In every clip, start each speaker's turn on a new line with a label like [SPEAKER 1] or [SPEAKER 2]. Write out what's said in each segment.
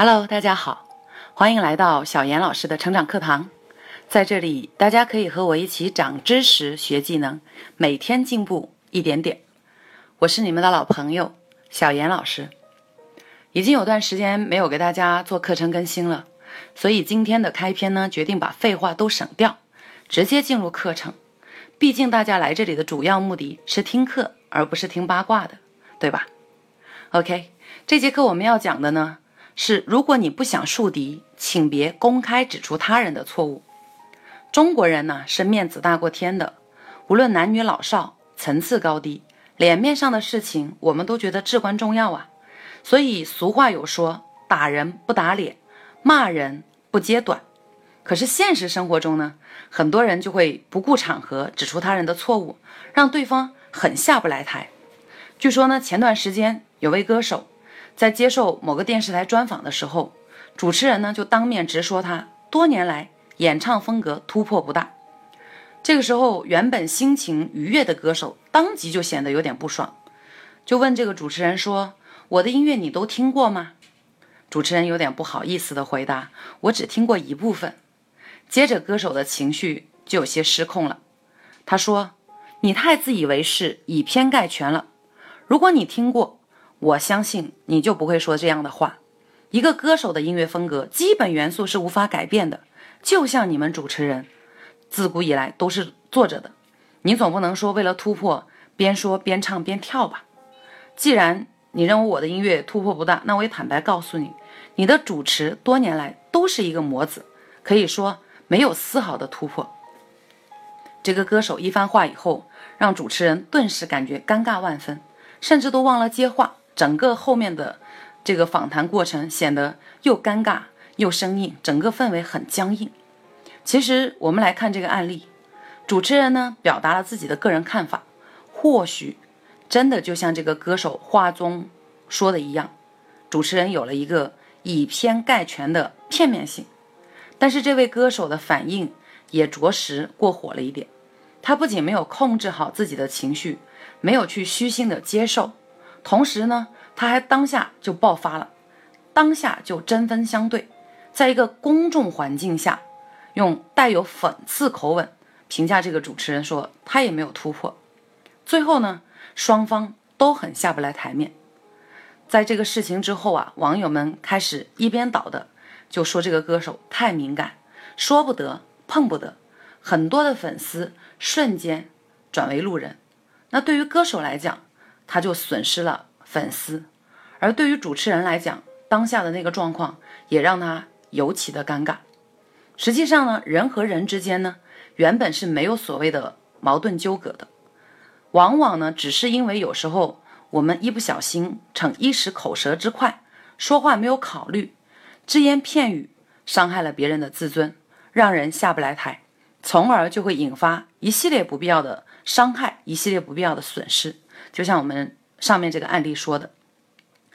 [SPEAKER 1] Hello，大家好，欢迎来到小严老师的成长课堂。在这里，大家可以和我一起长知识、学技能，每天进步一点点。我是你们的老朋友小严老师。已经有段时间没有给大家做课程更新了，所以今天的开篇呢，决定把废话都省掉，直接进入课程。毕竟大家来这里的主要目的是听课，而不是听八卦的，对吧？OK，这节课我们要讲的呢。是，如果你不想树敌，请别公开指出他人的错误。中国人呢是面子大过天的，无论男女老少，层次高低，脸面上的事情我们都觉得至关重要啊。所以俗话有说，打人不打脸，骂人不揭短。可是现实生活中呢，很多人就会不顾场合指出他人的错误，让对方很下不来台。据说呢，前段时间有位歌手。在接受某个电视台专访的时候，主持人呢就当面直说他多年来演唱风格突破不大。这个时候，原本心情愉悦的歌手当即就显得有点不爽，就问这个主持人说：“我的音乐你都听过吗？”主持人有点不好意思的回答：“我只听过一部分。”接着，歌手的情绪就有些失控了。他说：“你太自以为是，以偏概全了。如果你听过。”我相信你就不会说这样的话。一个歌手的音乐风格基本元素是无法改变的，就像你们主持人自古以来都是坐着的，你总不能说为了突破边说边唱边跳吧？既然你认为我的音乐突破不大，那我也坦白告诉你，你的主持多年来都是一个模子，可以说没有丝毫的突破。这个歌手一番话以后，让主持人顿时感觉尴尬万分，甚至都忘了接话。整个后面的这个访谈过程显得又尴尬又生硬，整个氛围很僵硬。其实我们来看这个案例，主持人呢表达了自己的个人看法，或许真的就像这个歌手话中说的一样，主持人有了一个以偏概全的片面性。但是这位歌手的反应也着实过火了一点，他不仅没有控制好自己的情绪，没有去虚心的接受。同时呢，他还当下就爆发了，当下就针锋相对，在一个公众环境下，用带有讽刺口吻评价这个主持人，说他也没有突破。最后呢，双方都很下不来台面。在这个事情之后啊，网友们开始一边倒的就说这个歌手太敏感，说不得碰不得，很多的粉丝瞬间转为路人。那对于歌手来讲，他就损失了粉丝，而对于主持人来讲，当下的那个状况也让他尤其的尴尬。实际上呢，人和人之间呢，原本是没有所谓的矛盾纠葛的，往往呢，只是因为有时候我们一不小心，逞一时口舌之快，说话没有考虑，只言片语伤害了别人的自尊，让人下不来台，从而就会引发一系列不必要的伤害，一系列不必要的损失。就像我们上面这个案例说的，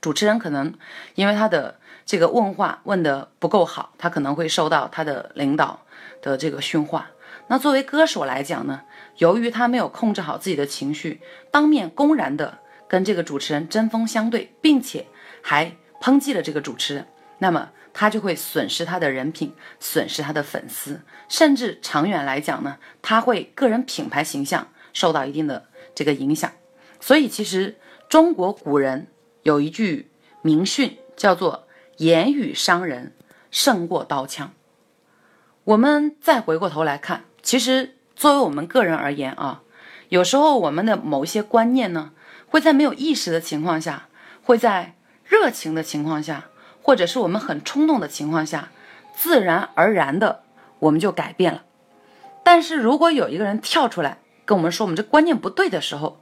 [SPEAKER 1] 主持人可能因为他的这个问话问的不够好，他可能会受到他的领导的这个训话。那作为歌手来讲呢，由于他没有控制好自己的情绪，当面公然的跟这个主持人针锋相对，并且还抨击了这个主持人，那么他就会损失他的人品，损失他的粉丝，甚至长远来讲呢，他会个人品牌形象受到一定的这个影响。所以，其实中国古人有一句名训，叫做“言语伤人胜过刀枪”。我们再回过头来看，其实作为我们个人而言啊，有时候我们的某一些观念呢，会在没有意识的情况下，会在热情的情况下，或者是我们很冲动的情况下，自然而然的我们就改变了。但是如果有一个人跳出来跟我们说我们这观念不对的时候，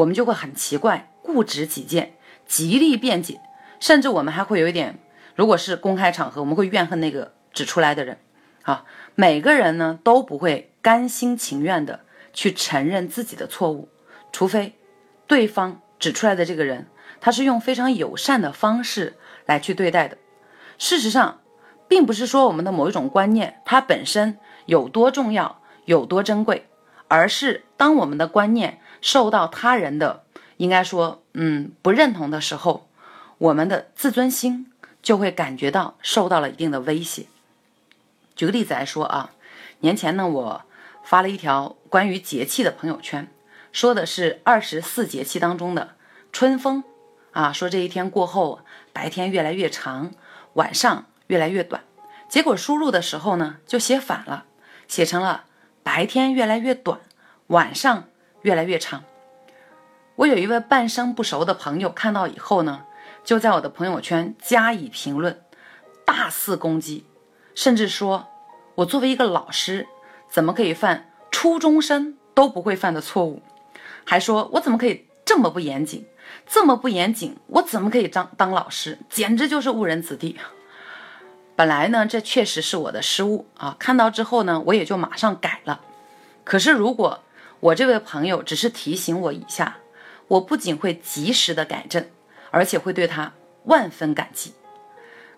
[SPEAKER 1] 我们就会很奇怪，固执己见，极力辩解，甚至我们还会有一点，如果是公开场合，我们会怨恨那个指出来的人。啊，每个人呢都不会甘心情愿的去承认自己的错误，除非对方指出来的这个人，他是用非常友善的方式来去对待的。事实上，并不是说我们的某一种观念它本身有多重要、有多珍贵，而是当我们的观念。受到他人的应该说，嗯，不认同的时候，我们的自尊心就会感觉到受到了一定的威胁。举个例子来说啊，年前呢，我发了一条关于节气的朋友圈，说的是二十四节气当中的春风啊，说这一天过后，白天越来越长，晚上越来越短。结果输入的时候呢，就写反了，写成了白天越来越短，晚上越来越长。我有一位半生不熟的朋友看到以后呢，就在我的朋友圈加以评论，大肆攻击，甚至说我作为一个老师，怎么可以犯初中生都不会犯的错误？还说我怎么可以这么不严谨，这么不严谨，我怎么可以当当老师？简直就是误人子弟。本来呢，这确实是我的失误啊！看到之后呢，我也就马上改了。可是如果我这位朋友只是提醒我一下，我不仅会及时的改正，而且会对他万分感激。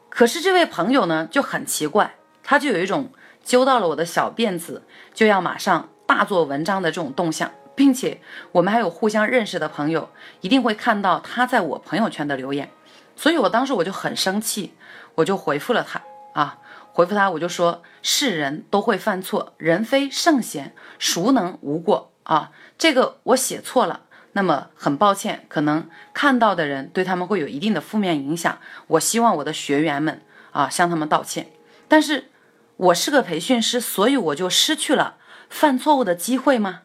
[SPEAKER 1] 可是这位朋友呢就很奇怪，他就有一种揪到了我的小辫子就要马上大做文章的这种动向，并且我们还有互相认识的朋友，一定会看到他在我朋友圈的留言。所以我当时我就很生气，我就回复了他。啊，回复他我就说，是人都会犯错，人非圣贤，孰能无过啊？这个我写错了，那么很抱歉，可能看到的人对他们会有一定的负面影响。我希望我的学员们啊向他们道歉。但是我是个培训师，所以我就失去了犯错误的机会吗？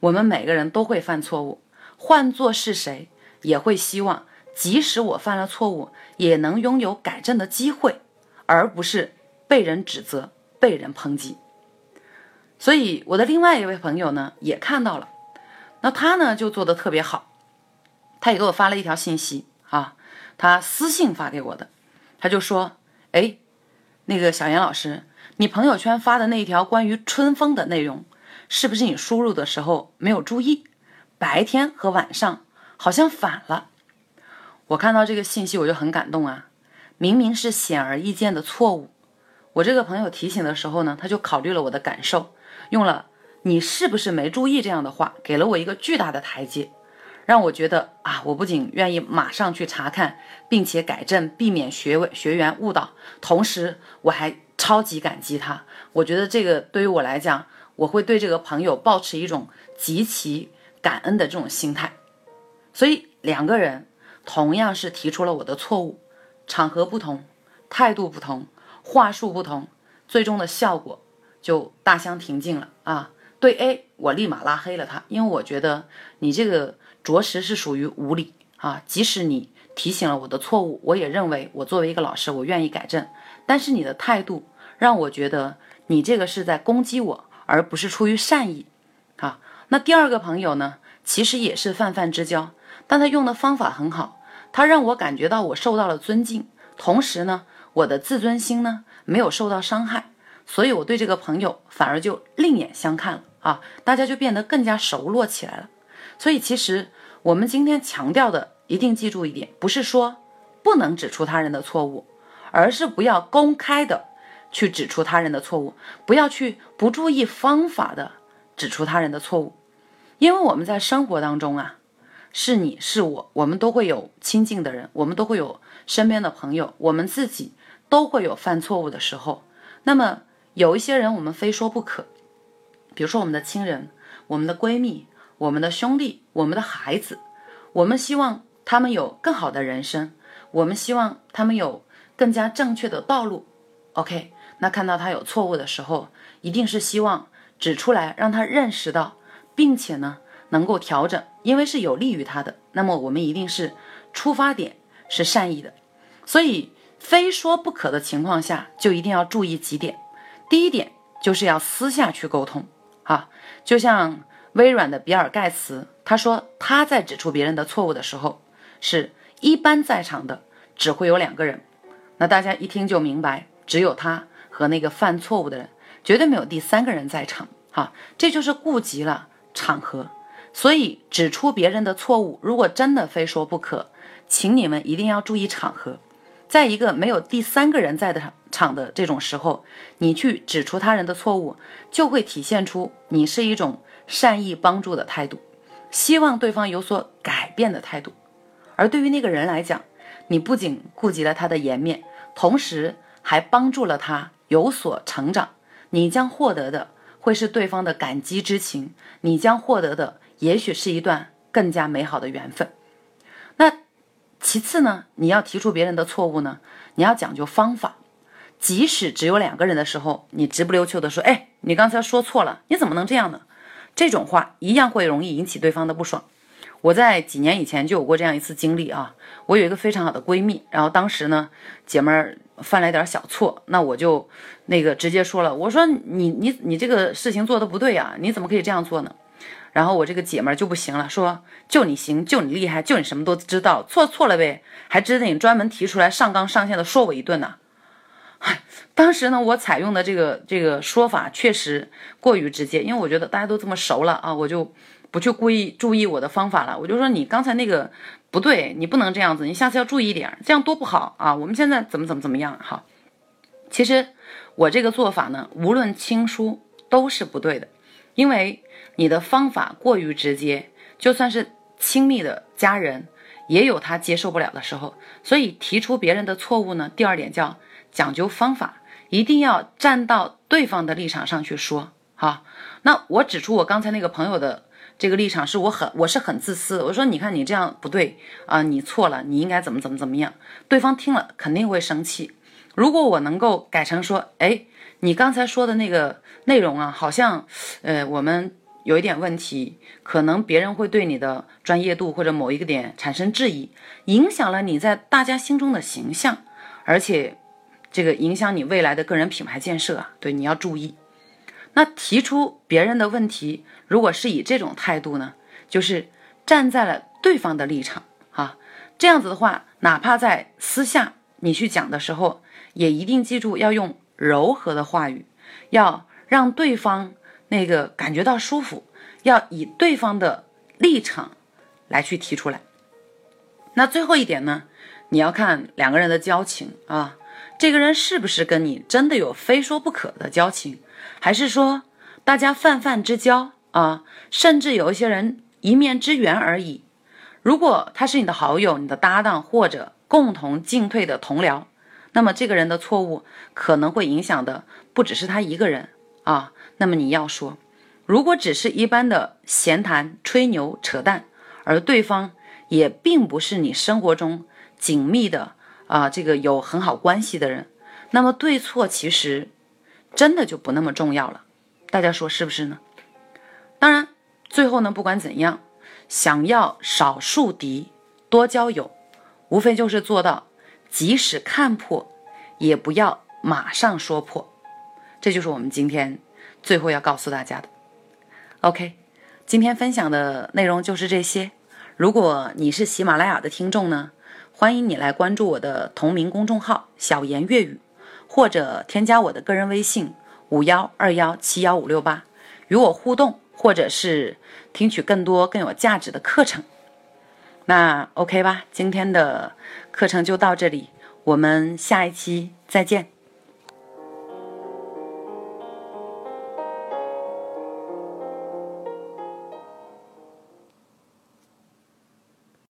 [SPEAKER 1] 我们每个人都会犯错误，换做是谁也会希望，即使我犯了错误，也能拥有改正的机会。而不是被人指责、被人抨击，所以我的另外一位朋友呢也看到了，那他呢就做的特别好，他也给我发了一条信息啊，他私信发给我的，他就说：“哎，那个小严老师，你朋友圈发的那一条关于春风的内容，是不是你输入的时候没有注意？白天和晚上好像反了。”我看到这个信息我就很感动啊。明明是显而易见的错误，我这个朋友提醒的时候呢，他就考虑了我的感受，用了“你是不是没注意”这样的话，给了我一个巨大的台阶，让我觉得啊，我不仅愿意马上去查看，并且改正，避免学委学员误导，同时我还超级感激他。我觉得这个对于我来讲，我会对这个朋友保持一种极其感恩的这种心态。所以两个人同样是提出了我的错误。场合不同，态度不同，话术不同，最终的效果就大相庭径了啊！对 A，我立马拉黑了他，因为我觉得你这个着实是属于无理啊！即使你提醒了我的错误，我也认为我作为一个老师，我愿意改正。但是你的态度让我觉得你这个是在攻击我，而不是出于善意啊！那第二个朋友呢，其实也是泛泛之交，但他用的方法很好。他让我感觉到我受到了尊敬，同时呢，我的自尊心呢没有受到伤害，所以我对这个朋友反而就另眼相看了啊，大家就变得更加熟络起来了。所以其实我们今天强调的，一定记住一点，不是说不能指出他人的错误，而是不要公开的去指出他人的错误，不要去不注意方法的指出他人的错误，因为我们在生活当中啊。是你是我，我们都会有亲近的人，我们都会有身边的朋友，我们自己都会有犯错误的时候。那么有一些人我们非说不可，比如说我们的亲人、我们的闺蜜、我们的兄弟、我们的孩子，我们希望他们有更好的人生，我们希望他们有更加正确的道路。OK，那看到他有错误的时候，一定是希望指出来，让他认识到，并且呢。能够调整，因为是有利于他的，那么我们一定是出发点是善意的，所以非说不可的情况下，就一定要注意几点。第一点就是要私下去沟通啊，就像微软的比尔盖茨，他说他在指出别人的错误的时候，是一般在场的只会有两个人，那大家一听就明白，只有他和那个犯错误的人，绝对没有第三个人在场哈，这就是顾及了场合。所以指出别人的错误，如果真的非说不可，请你们一定要注意场合，在一个没有第三个人在的场的这种时候，你去指出他人的错误，就会体现出你是一种善意帮助的态度，希望对方有所改变的态度。而对于那个人来讲，你不仅顾及了他的颜面，同时还帮助了他有所成长。你将获得的会是对方的感激之情，你将获得的也许是一段更加美好的缘分。那其次呢，你要提出别人的错误呢，你要讲究方法。即使只有两个人的时候，你直不溜秋的说：“哎，你刚才说错了，你怎么能这样呢？”这种话一样会容易引起对方的不爽。我在几年以前就有过这样一次经历啊，我有一个非常好的闺蜜，然后当时呢，姐们儿犯了一点小错，那我就那个直接说了，我说你你你这个事情做的不对啊，你怎么可以这样做呢？然后我这个姐们儿就不行了，说就你行，就你厉害，就你什么都知道，错错了呗，还值得你专门提出来上纲上线的说我一顿呢？当时呢，我采用的这个这个说法确实过于直接，因为我觉得大家都这么熟了啊，我就不去故意注意我的方法了。我就说你刚才那个不对，你不能这样子，你下次要注意一点，这样多不好啊。我们现在怎么怎么怎么样？好，其实我这个做法呢，无论亲疏都是不对的，因为你的方法过于直接，就算是亲密的家人也有他接受不了的时候。所以提出别人的错误呢，第二点叫。讲究方法，一定要站到对方的立场上去说。好，那我指出我刚才那个朋友的这个立场是我很我是很自私。我说你看你这样不对啊，你错了，你应该怎么怎么怎么样。对方听了肯定会生气。如果我能够改成说，哎，你刚才说的那个内容啊，好像呃我们有一点问题，可能别人会对你的专业度或者某一个点产生质疑，影响了你在大家心中的形象，而且。这个影响你未来的个人品牌建设啊，对，你要注意。那提出别人的问题，如果是以这种态度呢，就是站在了对方的立场啊，这样子的话，哪怕在私下你去讲的时候，也一定记住要用柔和的话语，要让对方那个感觉到舒服，要以对方的立场来去提出来。那最后一点呢，你要看两个人的交情啊。这个人是不是跟你真的有非说不可的交情，还是说大家泛泛之交啊？甚至有一些人一面之缘而已。如果他是你的好友、你的搭档或者共同进退的同僚，那么这个人的错误可能会影响的不只是他一个人啊。那么你要说，如果只是一般的闲谈、吹牛、扯淡，而对方也并不是你生活中紧密的。啊，这个有很好关系的人，那么对错其实真的就不那么重要了，大家说是不是呢？当然，最后呢，不管怎样，想要少树敌，多交友，无非就是做到即使看破，也不要马上说破。这就是我们今天最后要告诉大家的。OK，今天分享的内容就是这些。如果你是喜马拉雅的听众呢？欢迎你来关注我的同名公众号“小言粤语”，或者添加我的个人微信五幺二幺七幺五六八，与我互动，或者是听取更多更有价值的课程。那 OK 吧，今天的课程就到这里，我们下一期再见。